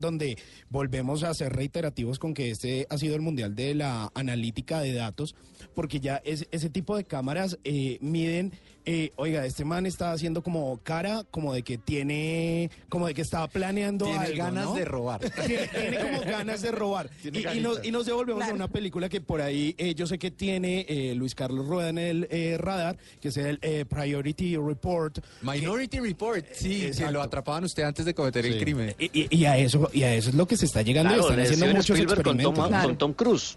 donde volvemos a ser reiterativos con que este ha sido el mundial de la analítica de datos, porque ya es, ese tipo de cámaras eh, miden, eh, oiga, este man está haciendo como cara, como de que tiene, como de que estaba planeando Tiene algo, ganas ¿no? de robar. Tiene, tiene como ganas de robar. Y, nos, y nos devolvemos a una película que por ahí eh, yo sé que tiene eh, Luis Carlos Rueda en el eh, radar, que es el eh, Priority Report. Minority Report, sí, que lo atrapaban usted antes de cometer el crimen. Y, y- y a eso y a eso es lo que se está llegando y Claro, están le haciendo muchos Spielberg con Tom, experimentos. con Tom Cruise.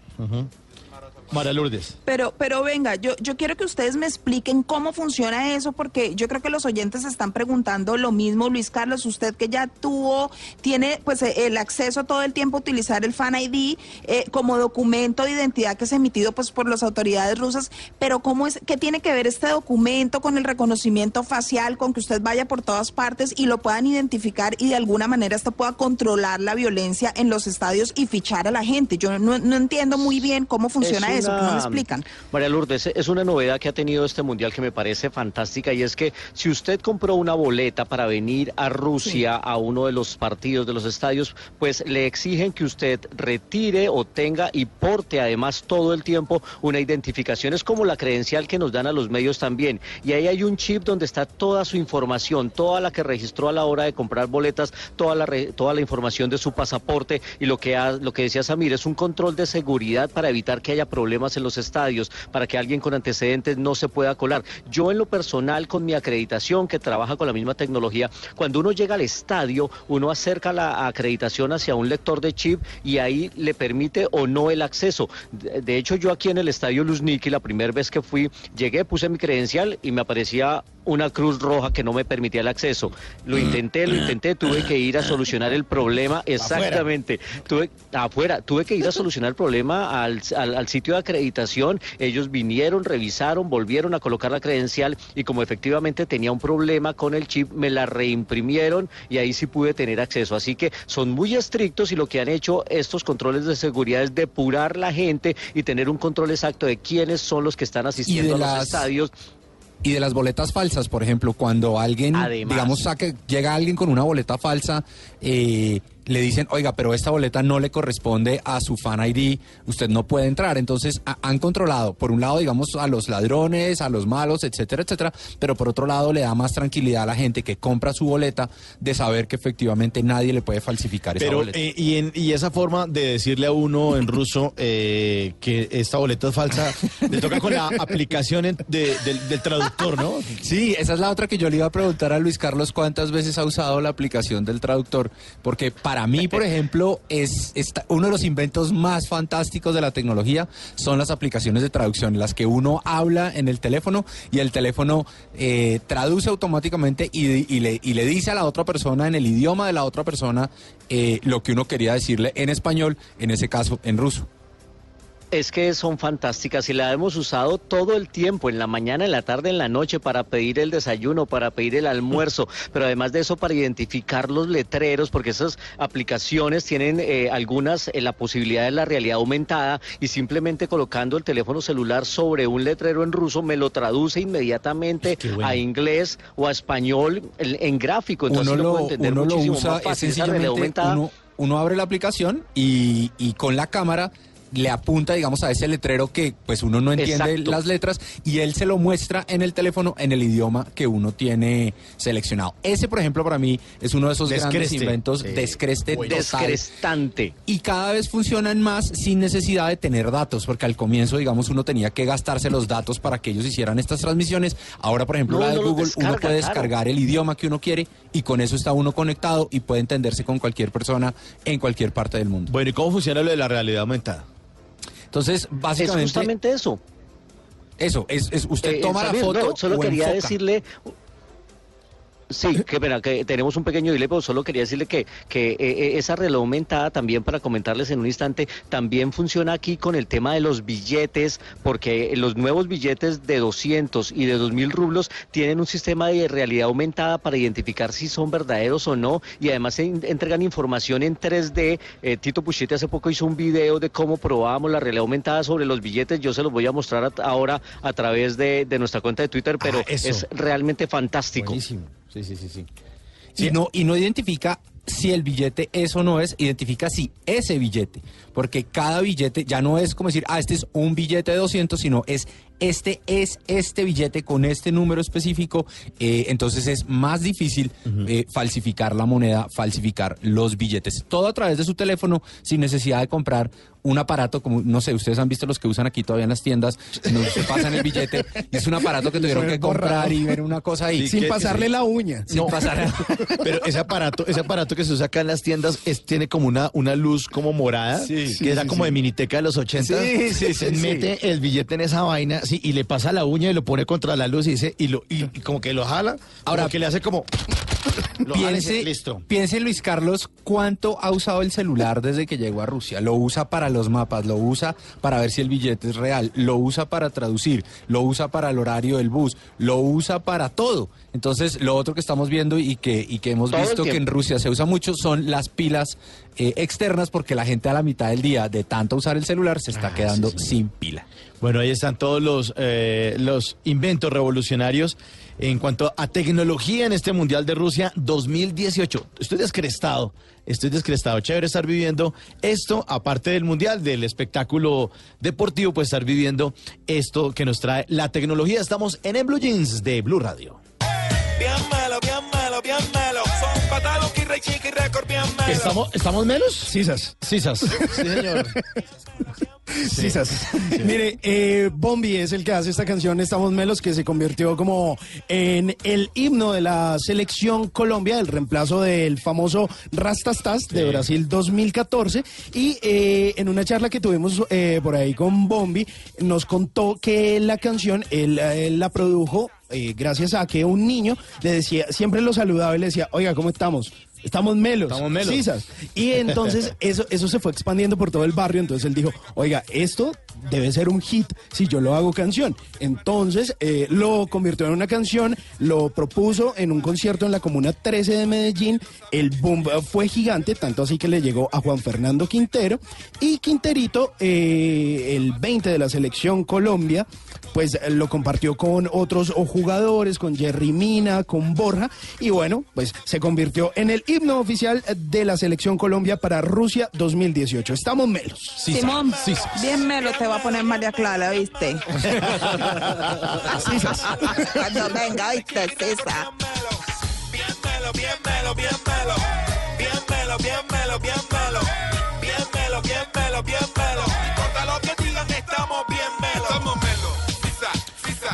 María Lourdes. Pero, pero venga, yo, yo quiero que ustedes me expliquen cómo funciona eso, porque yo creo que los oyentes están preguntando lo mismo, Luis Carlos, usted que ya tuvo, tiene pues eh, el acceso todo el tiempo a utilizar el Fan ID eh, como documento de identidad que es emitido pues por las autoridades rusas, pero cómo es, qué tiene que ver este documento con el reconocimiento facial, con que usted vaya por todas partes y lo puedan identificar y de alguna manera esto pueda controlar la violencia en los estadios y fichar a la gente. Yo no, no entiendo muy bien cómo funciona Es eso, ¿qué no me una- explican? María Lourdes, es una novedad que ha tenido este mundial que me parece fantástica y es que si usted compró una boleta para venir a Rusia a uno de los partidos de los estadios, pues le exigen que usted retire o tenga y porte además todo el tiempo una identificación. Es como la credencial que nos dan a los medios también. Y ahí hay un chip donde está toda su información, toda la que registró a la hora de comprar boletas, toda la, re- toda la información de su pasaporte y lo que, ha- lo que decía Samir es un control de seguridad para evitar que haya problemas en los estadios, para que alguien con antecedentes no se pueda colar. Yo en lo personal con mi acreditación que trabaja con la misma tecnología, cuando uno llega al estadio, uno acerca la acreditación hacia un lector de chip y ahí le permite o no el acceso. De hecho, yo aquí en el estadio Luzniki, la primera vez que fui, llegué, puse mi credencial y me aparecía una cruz roja que no me permitía el acceso. Lo intenté, lo intenté, tuve que ir a solucionar el problema exactamente. Tuve afuera, tuve que ir a solucionar el problema al, al- al sitio de acreditación. Ellos vinieron, revisaron, volvieron a colocar la credencial y como efectivamente tenía un problema con el chip, me la reimprimieron y ahí sí pude tener acceso. Así que son muy estrictos y lo que han hecho estos controles de seguridad es depurar la gente y tener un control exacto de quiénes son los que están asistiendo a los las- estadios. Y de las boletas falsas, por ejemplo, cuando alguien, Además. digamos, saque, llega alguien con una boleta falsa, eh, le dicen, oiga, pero esta boleta no le corresponde a su fan ID, usted no puede entrar. Entonces, ha- han controlado, por un lado, digamos, a los ladrones, a los malos, etcétera, etcétera, pero por otro lado, le da más tranquilidad a la gente que compra su boleta de saber que efectivamente nadie le puede falsificar esa boleta. eh, y, en, y esa forma de decirle a uno en ruso eh, que esta boleta es falsa, le toca con la aplicación en- de- del, del traductor, ¿no? Sí, esa es la otra que yo le iba a preguntar a Luis Carlos cuántas veces ha usado la aplicación del traductor, porque para mí, por ejemplo, es uno de los inventos más fantásticos de la tecnología son las aplicaciones de traducción, en las que uno habla en el teléfono y el teléfono eh, traduce automáticamente y, y le, y le dice a la otra persona en el idioma de la otra persona eh, lo que uno quería decirle en español, en ese caso en ruso. Es que son fantásticas y la hemos usado todo el tiempo, en la mañana, en la tarde, en la noche, para pedir el desayuno, para pedir el almuerzo, pero además de eso para identificar los letreros, porque esas aplicaciones tienen eh, algunas eh, la posibilidad de la realidad aumentada y simplemente colocando el teléfono celular sobre un letrero en ruso me lo traduce inmediatamente a inglés o a español en, en gráfico, entonces uno lo, lo, puedo entender uno lo muchísimo usa, más es fácil. Esa realidad sencillamente, aumentada. uno, uno abre la aplicación y, y con la cámara le apunta, digamos, a ese letrero que pues uno no entiende Exacto. las letras y él se lo muestra en el teléfono en el idioma que uno tiene seleccionado. Ese, por ejemplo, para mí es uno de esos grandes inventos, Eh, descreste total. descrestante. Y cada vez funcionan más sin necesidad de tener datos, porque al comienzo, digamos, uno tenía que gastarse los datos para que ellos hicieran estas transmisiones. Ahora, por ejemplo, No, la de Google, uno puede claro. descargar el idioma que uno quiere y con eso está uno conectado y puede entenderse con cualquier persona en cualquier parte del mundo. Bueno, ¿y cómo funciona lo de la realidad aumentada? Entonces, Es básicamente, justamente eso. eso, es, es usted Eh, toma la foto no, solo o quería enfoca. decirle. Sí, que, pena, que tenemos un pequeño pero solo quería decirle que, que eh, eh, esa reloj aumentada también, para comentarles en un instante, también funciona aquí con el tema de los billetes, porque los nuevos billetes de 200 y de 2000 rublos tienen un sistema de realidad aumentada para identificar si son verdaderos o no, y además se in- entregan información en 3D. Eh, Tito Puchete hace poco hizo un video de cómo probábamos la realidad aumentada sobre los billetes. Yo se los voy a mostrar a- ahora a través de, de nuestra cuenta de Twitter, pero Ah, es realmente fantástico. Buenísimo. Sí, sí, sí, sí. y, no, y no identifica si el billete es o no es, identifica si ese billete, porque cada billete ya no es como decir, ah, este es un billete de 200, sino es este es este billete con este número específico, eh, entonces es más difícil eh, falsificar la moneda, falsificar los billetes. Todo a través de su teléfono, sin necesidad de comprar un aparato, como, no sé, ustedes han visto los que usan aquí todavía en las tiendas, donde se pasan el billete, y es un aparato que tuvieron que comprar y ver una cosa ahí. Sin que- pasarle sí. la uña. Sin pasar. Pero ese aparato, ese aparato que se usa acá en las tiendas es, tiene como una, una luz como morada, Sí. Que era como de miniteca de los 80. Sí, sí, sí, Se mete el billete en esa vaina, sí, y le pasa la uña y lo pone contra la luz y dice, y lo, y, y como que lo jala, Ahora- ahora que le hace como lo Piense, listo. piense Luis Carlos cuánto ha usado el celular desde que llegó a Rusia. Lo usa para los mapas, lo usa para ver si el billete es real, lo usa para traducir, lo usa para el horario del bus, lo usa para todo. Entonces, lo otro que estamos viendo y que, y que hemos Todo visto que en. Rusia se usa mucho son las pilas eh, externas porque la gente a la mitad del día de tanto usar el celular se está quedando sin pila. Bueno, ahí están todos los, eh, los inventos revolucionarios en cuanto a tecnología en este Mundial de Rusia 2018. Estoy descrestado, estoy descrestado. Chévere estar viviendo esto, aparte del Mundial, del espectáculo deportivo, pues estar viviendo esto que nos trae la tecnología. Estamos en En Blue Jeans de Blue Radio. Bien melo, bien melo, bien melo. Son Rey Chiqui, Record, bien melo. ¿Estamos, ¿estamos menos? Sisas. Sisas. Sí, señor. Sisas. Mire, eh, Bombi es el que hace esta canción Estamos Melos, que se convirtió como en el himno de la selección Colombia, el reemplazo del famoso Rastastas de Brasil 2014. Y eh, en una charla que tuvimos eh, por ahí con Bombi, nos contó que la canción él, él la produjo eh, gracias a que un niño le decía, siempre lo saludaba y le decía, oiga, ¿cómo estamos? Estamos melos. Estamos melos. Sisas. Y entonces eso, eso se fue expandiendo por todo el barrio. Entonces él dijo, oiga, esto debe ser un hit si yo lo hago canción. Entonces eh, lo convirtió en una canción, lo propuso en un concierto en la Comuna 13 de Medellín. El boom fue gigante, tanto así que le llegó a Juan Fernando Quintero. Y Quinterito, eh, el 20 de la selección Colombia, pues eh, lo compartió con otros jugadores, con Jerry Mina, con Borja, y bueno, pues se convirtió en el himno oficial de la selección Colombia para Rusia 2018. Estamos melos. Simón, bien melo te va a poner María Clara, ¿viste? Cuando venga, ¿viste, César? Bien melo, bien melo, bien melo. Bien melo, bien melo, bien melo. Bien melo, bien melo, bien melo. No importa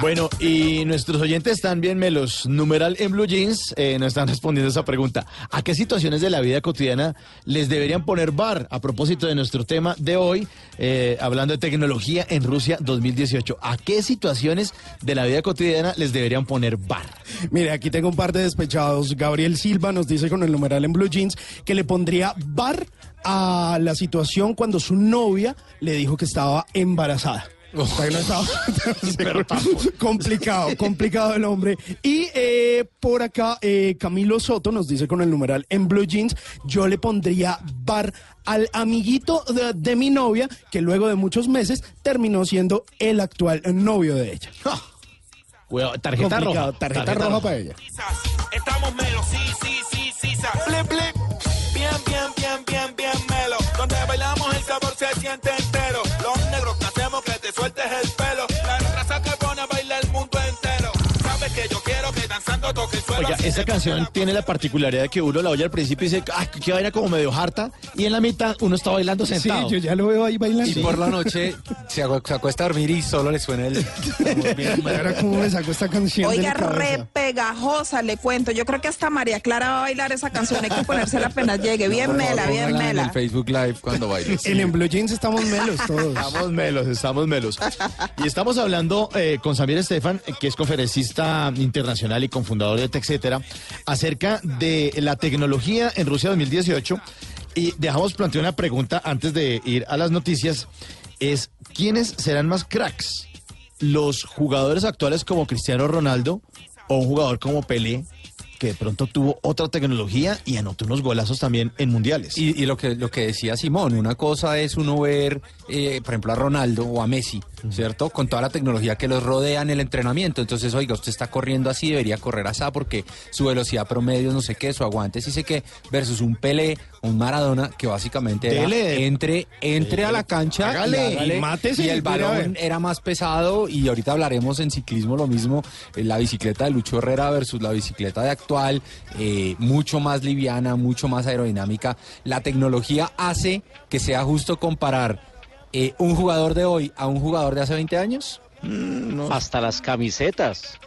Bueno, y nuestros oyentes están bien melos. Numeral en Blue Jeans eh, nos están respondiendo esa pregunta. ¿A qué situaciones de la vida cotidiana les deberían poner bar? A propósito de nuestro tema de hoy, eh, hablando de tecnología en Rusia 2018. ¿A qué situaciones de la vida cotidiana les deberían poner bar? Mire, aquí tengo un par de despechados. Gabriel Silva nos dice con el numeral en Blue Jeans que le pondría bar a la situación cuando su novia le dijo que estaba embarazada. No estaba- complicado, complicado el hombre. Y eh, por acá, eh, Camilo Soto nos dice con el numeral en Blue Jeans, yo le pondría bar al amiguito de, de mi novia, que luego de muchos meses terminó siendo el actual novio de ella. Cuidado, tarjeta roja. tarjeta, roja para ella. Estamos Oiga, esta canción tiene la particularidad de que uno la oye al principio y dice, ah, qué vaina como medio harta, y en la mitad uno está bailando Sí, sentado. yo ya lo veo ahí bailando. Y por la noche se, acu- se acuesta a dormir y solo le suena el... Ahora cómo me sacó esta canción de Oiga, re pegajosa, le cuento. Yo creo que hasta María Clara va a bailar esa canción. Hay que ponérsela apenas llegue. Bien mela, bien Póngala En mela. el Facebook Live cuando baile. En, en Blue Jeans estamos melos todos. Estamos melos, estamos melos. Y estamos hablando eh, con Samir Estefan, que es conferencista internacional y cofundador de TechCetera, acerca de la tecnología en Rusia 2018. Y dejamos plantear una pregunta antes de ir a las noticias. Es, ¿quiénes serán más cracks? ¿Los jugadores actuales como Cristiano Ronaldo o un jugador como Pelé, que de pronto tuvo otra tecnología y anotó unos golazos también en mundiales? Y, y lo que lo que decía Simón, una cosa es uno ver eh, por ejemplo, a Ronaldo o a Messi, ¿cierto? Con toda la tecnología que los rodea en el entrenamiento. Entonces, oiga, usted está corriendo así, debería correr así porque su velocidad promedio, no sé qué, su aguante, sí sé qué, versus un Pelé, un Maradona, que básicamente era Dele. entre, entre a la cancha Hágale, y, hágale, y mátese, y el balón era más pesado y ahorita hablaremos en ciclismo lo mismo, eh, la bicicleta de Lucho Herrera versus la bicicleta de actual, eh, mucho más liviana, mucho más aerodinámica. La tecnología hace que sea justo comparar eh, un jugador de hoy a un jugador de hace 20 años. Hasta las camisetas.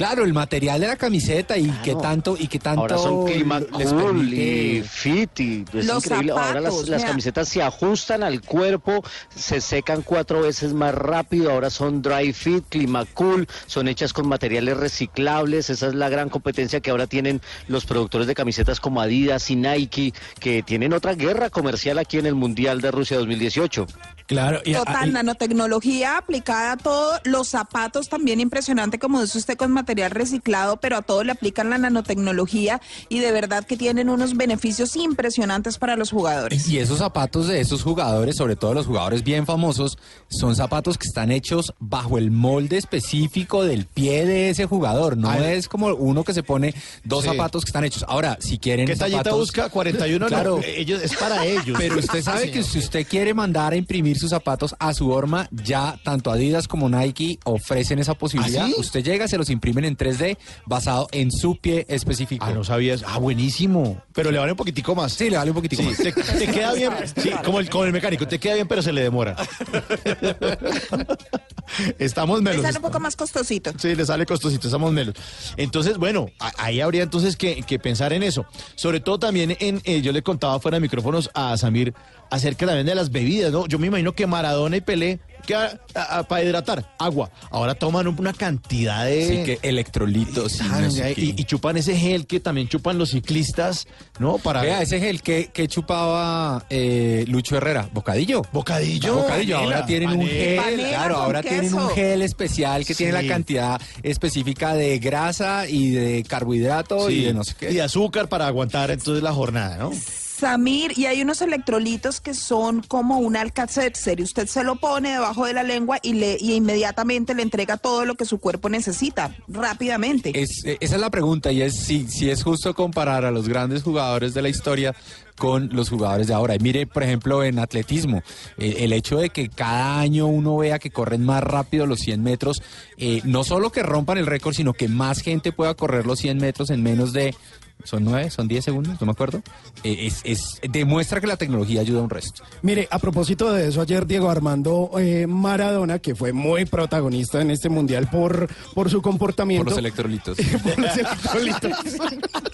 Claro, el material de la camiseta y qué tanto y qué tanto Ahora son clima les cool y fit y es Los increíble. Ahora las, zapatos, las camisetas se ajustan al cuerpo, se secan cuatro veces más rápido. Ahora son dry fit, clima cool, son hechas con materiales reciclables. Esa es la gran competencia que ahora tienen los productores de camisetas como Adidas y Nike, que tienen otra guerra comercial aquí en el Mundial de Rusia 2018. Claro, y, Total, nanotecnología aplicada a todo, los zapatos también impresionante, como dice usted, con material reciclado, pero a todo le aplican la nanotecnología y de verdad que tienen unos beneficios impresionantes para los jugadores. Y esos zapatos de esos jugadores, sobre todo los jugadores bien famosos, son zapatos que están hechos bajo el molde específico del pie de ese jugador. No Ay. es como uno que se pone dos Sí. zapatos que están hechos. Ahora, si quieren ¿Qué tallita zapatos- busca? 41 Claro. no, ellos, es para ellos. Pero usted sabe que si usted quiere mandar a imprimir sus zapatos a su horma, ya tanto Adidas como Nike ofrecen esa posibilidad. ¿Ah, sí? Usted llega, se los imprimen en 3D basado en su pie específico. Ah, no sabías. Ah, buenísimo. Pero le vale un poquitico más. Sí, le vale un poquitico Sí, más. te, te queda bien, sí, como el, como el mecánico, te queda bien, pero se le demora. Estamos melos. sale un poco más costosito. Sí, le sale costosito, estamos melos. Entonces, bueno, ahí habría entonces que, que pensar en eso. Sobre todo también en, eh, yo le contaba fuera de micrófonos a Samir acerca también de las bebidas, ¿no? Yo me imagino que Maradona y Pelé, que para hidratar, agua. Ahora toman una cantidad de... Así que electrolitos y Ah, no sé qué. y, y chupan ese gel que también chupan los ciclistas, ¿no? Para Vea, ese gel que, que chupaba eh, Lucho Herrera, bocadillo. bocadillo. Bocadillo, ahora panela, tienen un gel, Panela claro, ahora tienen un gel especial que tiene Sí. la cantidad específica de grasa y de carbohidrato y Sí, de no sé qué. y de azúcar para aguantar entonces la jornada, ¿no? Samir, y hay unos electrolitos que son como un alcacetzer y usted se lo pone debajo de la lengua y, le, y inmediatamente le entrega todo lo que su cuerpo necesita, rápidamente. Eh, esa es la pregunta y es si, si es justo comparar a los grandes jugadores de la historia con los jugadores de ahora. Y mire, por ejemplo, en atletismo, el hecho de que cada año uno vea que corren más rápido los 100 metros, eh, no solo que rompan el récord, sino que más gente pueda correr los 100 metros en menos de... ¿Son 9? ¿Son 10 segundos? No me acuerdo. Eh, es, es- demuestra que la tecnología ayuda un resto. Mire, a propósito de eso, ayer Diego Armando eh, Maradona, que fue muy protagonista en este mundial por, por su comportamiento. Por los electrolitos. por los electrolitos.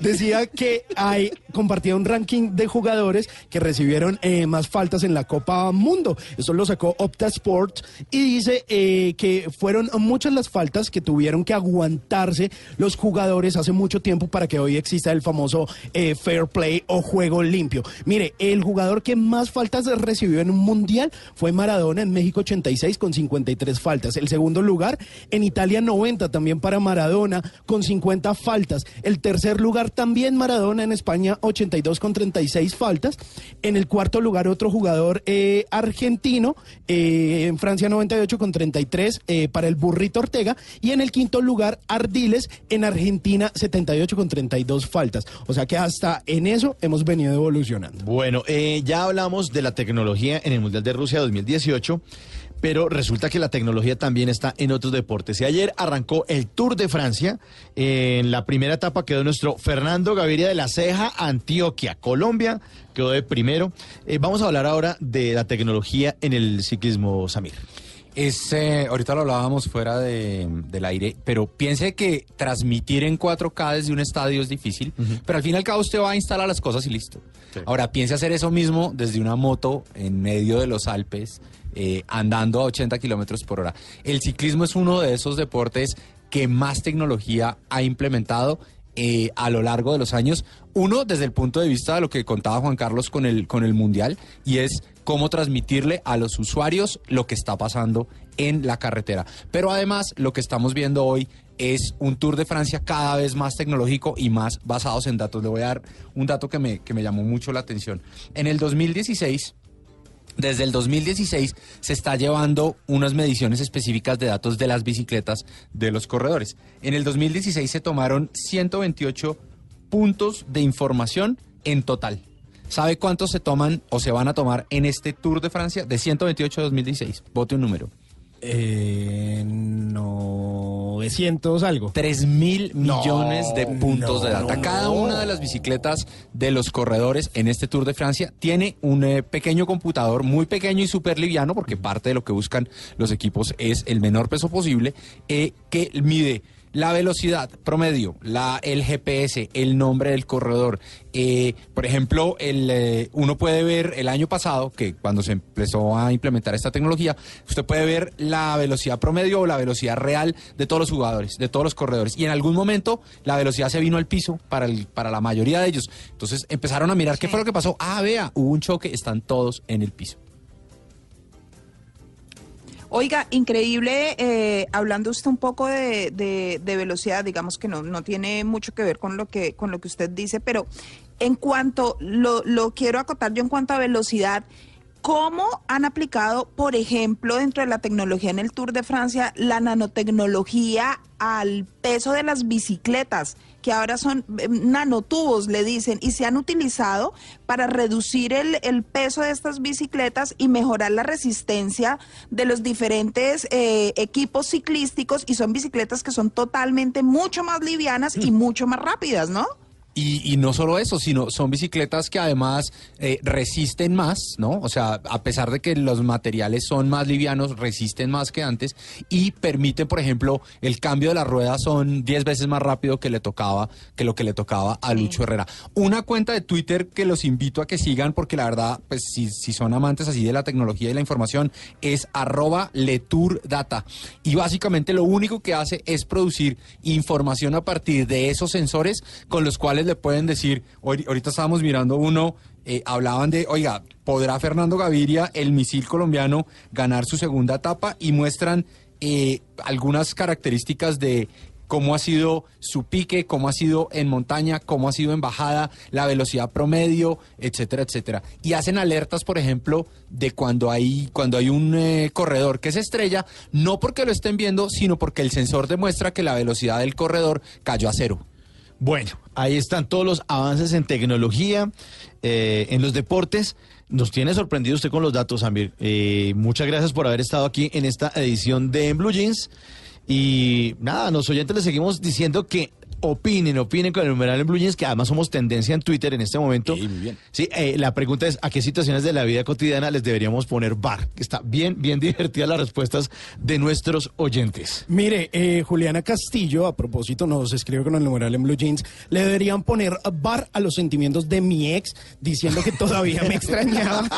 Decía que hay compartía un ranking de jugadores que recibieron eh, más faltas en la Copa Mundo. Eso lo sacó Opta Sports y dice eh, que fueron muchas las faltas que tuvieron que aguantarse los jugadores hace mucho tiempo para que hoy exista el famoso eh, fair play o juego limpio. Mire, el jugador que más faltas recibió en un mundial fue Maradona en México 86 con 53 faltas. El segundo lugar en Italia 90 también para Maradona con 50 faltas. El tercer lugar también Maradona en España 82 con 36 faltas. En el cuarto lugar otro jugador eh, argentino eh, en Francia 98 con 33 eh, para el Burrito Ortega. Y en el quinto lugar Ardiles en Argentina 78 con 32 faltas. O sea que hasta en eso hemos venido evolucionando. Bueno, eh, ya hablamos de la tecnología en el Mundial de Rusia 2018, pero resulta que la tecnología también está en otros deportes. Y ayer arrancó el Tour de Francia. En la primera etapa quedó nuestro Fernando Gaviria de la Ceja, Antioquia, Colombia, quedó de primero. Eh, vamos a hablar ahora de la tecnología en el ciclismo, Samir. Es, eh, ahorita lo hablábamos fuera de- del aire, pero piense que transmitir en 4K desde un estadio es difícil, pero al fin y al cabo usted va a instalar las cosas y listo. Ahora, piense hacer eso mismo desde una moto en medio de los Alpes, eh, andando a 80 kilómetros por hora. El ciclismo es uno de esos deportes que más tecnología ha implementado eh, a lo largo de los años. Uno, desde el punto de vista de lo que contaba Juan Carlos con el, con el Mundial, y es cómo transmitirle a los usuarios lo que está pasando en la carretera. Pero además, lo que estamos viendo hoy es un Tour de Francia cada vez más tecnológico y más basados en datos. Le voy a dar un dato que me, que me llamó mucho la atención. En el 2016, Desde el 2016 se está llevando unas mediciones específicas de datos de las bicicletas de los corredores. En el 2016 se tomaron 128 puntos de información en total. ¿Sabe cuántos se toman o se van a tomar en este Tour de Francia de 128 a 2016? Vote un número. Eh, 900 algo. 3 mil millones de puntos no, de data. no, Cada no. una de las bicicletas de los corredores en este Tour de Francia tiene un eh, pequeño computador muy pequeño y súper liviano, porque parte de lo que buscan los equipos es el menor peso posible, eh, que mide la velocidad promedio, la, el GPS, el nombre del corredor. Eh, por ejemplo, el, eh, uno puede ver el año pasado, que cuando se empezó a implementar esta tecnología, usted puede ver la velocidad promedio o la velocidad real de todos los jugadores, de todos los corredores. Y en algún momento la velocidad se vino al piso para, el, para la mayoría de ellos. Entonces empezaron a mirar qué fue lo que pasó. Ah, vea, hubo un choque, están todos en el piso. Oiga, increíble, eh, hablando usted un poco de, de- de velocidad, digamos que no, no tiene mucho que ver con lo que, con lo que usted dice, pero en cuanto, lo, lo quiero acotar yo en cuanto a velocidad, ¿cómo han aplicado, por ejemplo, dentro de la tecnología en el Tour de Francia, la nanotecnología al peso de las bicicletas? Que ahora son eh, nanotubos, le dicen, y se han utilizado para reducir el, el peso de estas bicicletas y mejorar la resistencia de los diferentes eh, equipos ciclísticos, y son bicicletas que son totalmente mucho más livianas y mucho más rápidas, ¿no? Y, y no solo eso, sino son bicicletas que además eh, resisten más, ¿no? O sea, a pesar de que los materiales son más livianos, resisten más que antes y permiten, por ejemplo, el cambio de las ruedas son 10 veces más rápido que le tocaba, que lo que le tocaba a Lucho Herrera. Una cuenta de Twitter que los invito a que sigan, porque la verdad, pues si, si son amantes así de la tecnología y la información, es arroba leturdata. Y básicamente lo único que hace es producir información a partir de esos sensores con los cuales le pueden decir, hoy- ahorita estábamos mirando uno, eh, hablaban de, oiga, ¿podrá Fernando Gaviria, el misil colombiano, ganar su segunda etapa? Y muestran eh, algunas características de cómo ha sido su pique, cómo ha sido en montaña, cómo ha sido en bajada, la velocidad promedio, etcétera, etcétera. Y hacen alertas, por ejemplo, de cuando hay, cuando hay un eh, corredor que se estrella, no porque lo estén viendo, sino porque el sensor demuestra que la velocidad del corredor cayó a cero. Bueno, ahí están todos los avances en tecnología, eh, en los deportes. Nos tiene sorprendido usted con los datos, Amir. Eh, muchas gracias por haber estado aquí en esta edición de En Blue Jeans. Y nada, los oyentes les seguimos diciendo que opinen, opinen con el numeral en Blue Jeans, que además somos tendencia en Twitter en este momento. Sí, muy bien. Sí, eh, la pregunta es, ¿a qué situaciones de la vida cotidiana les deberíamos poner bar? Que está bien, bien divertida las respuestas de nuestros oyentes. Mire, eh, Juliana Castillo, a propósito, nos escribe con el numeral en Blue Jeans, le deberían poner bar a los sentimientos de mi ex, diciendo que todavía me extrañaba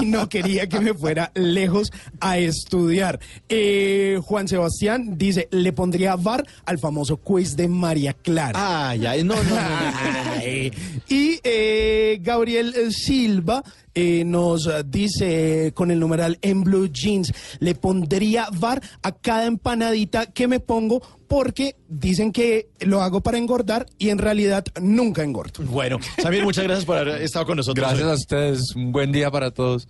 y no quería que me fuera lejos a estudiar. Eh, Juan Sebastián dice, le pondría bar al famoso quiz de María Clara. Ah, ya, no, no, no. Ay. Y eh, Gabriel Silva eh, nos eh, dice con el numeral en blue jeans, le pondría VAR a cada empanadita que me pongo porque dicen que lo hago para engordar y en realidad nunca engordo. Bueno, Samir, muchas gracias por haber estado con nosotros. Gracias hoy. a ustedes, un buen día para todos.